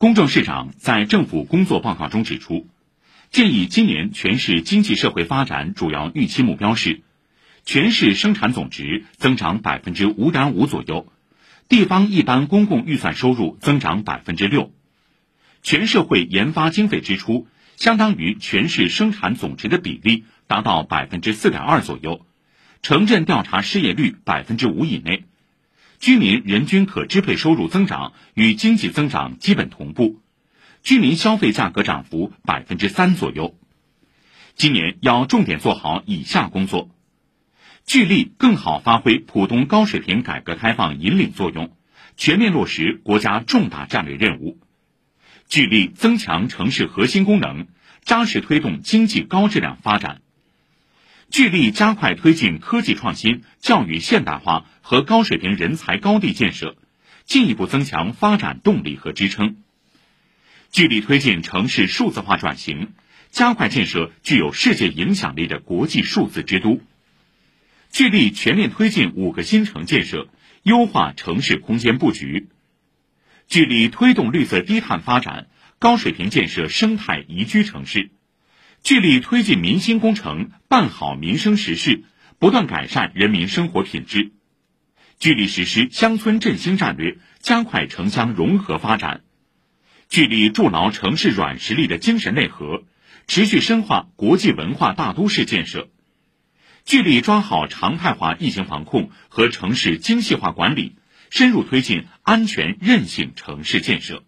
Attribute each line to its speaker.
Speaker 1: 公正市长在政府工作报告中指出，建议今年全市经济社会发展主要预期目标是：全市生产总值增长百分之五点五左右，地方一般公共预算收入增长百分之六，全社会研发经费支出相当于全市生产总值的比例达到百分之四点二左右，城镇调查失业率百分之五以内。居民人均可支配收入增长与经济增长基本同步，居民消费价格涨幅百分之三左右。今年要重点做好以下工作：聚力更好发挥浦东高水平改革开放引领作用，全面落实国家重大战略任务；聚力增强城市核心功能，扎实推动经济高质量发展。聚力加快推进科技创新、教育现代化和高水平人才高地建设，进一步增强发展动力和支撑。聚力推进城市数字化转型，加快建设具有世界影响力的国际数字之都。聚力全面推进五个新城建设，优化城市空间布局。聚力推动绿色低碳发展，高水平建设生态宜居城市。聚力推进民心工程，办好民生实事，不断改善人民生活品质；聚力实施乡村振兴战略，加快城乡融合发展；聚力筑牢城市软实力的精神内核，持续深化国际文化大都市建设；聚力抓好常态化疫情防控和城市精细化管理，深入推进安全韧性城市建设。